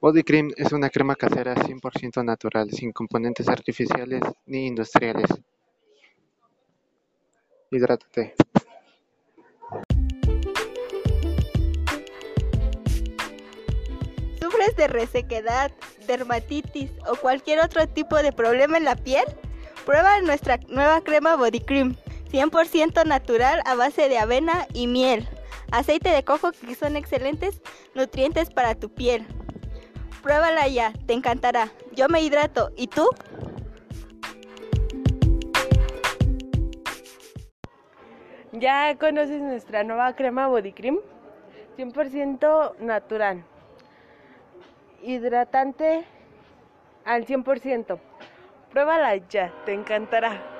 Body Cream es una crema casera cien por ciento natural, sin componentes artificiales ni industriales. Hidrátate. ¿Sufres de resequedad, dermatitis o cualquier otro tipo de problema en la piel? Prueba nuestra nueva crema Body Cream, 100% natural a base de avena y miel. Aceite de coco que son excelentes nutrientes para tu piel. Pruébala ya, te encantará. Yo me hidrato, ¿y tú? ¿Ya conoces nuestra nueva crema Body Cream? 100% natural. Hidratante al 100%. Pruébala ya, te encantará.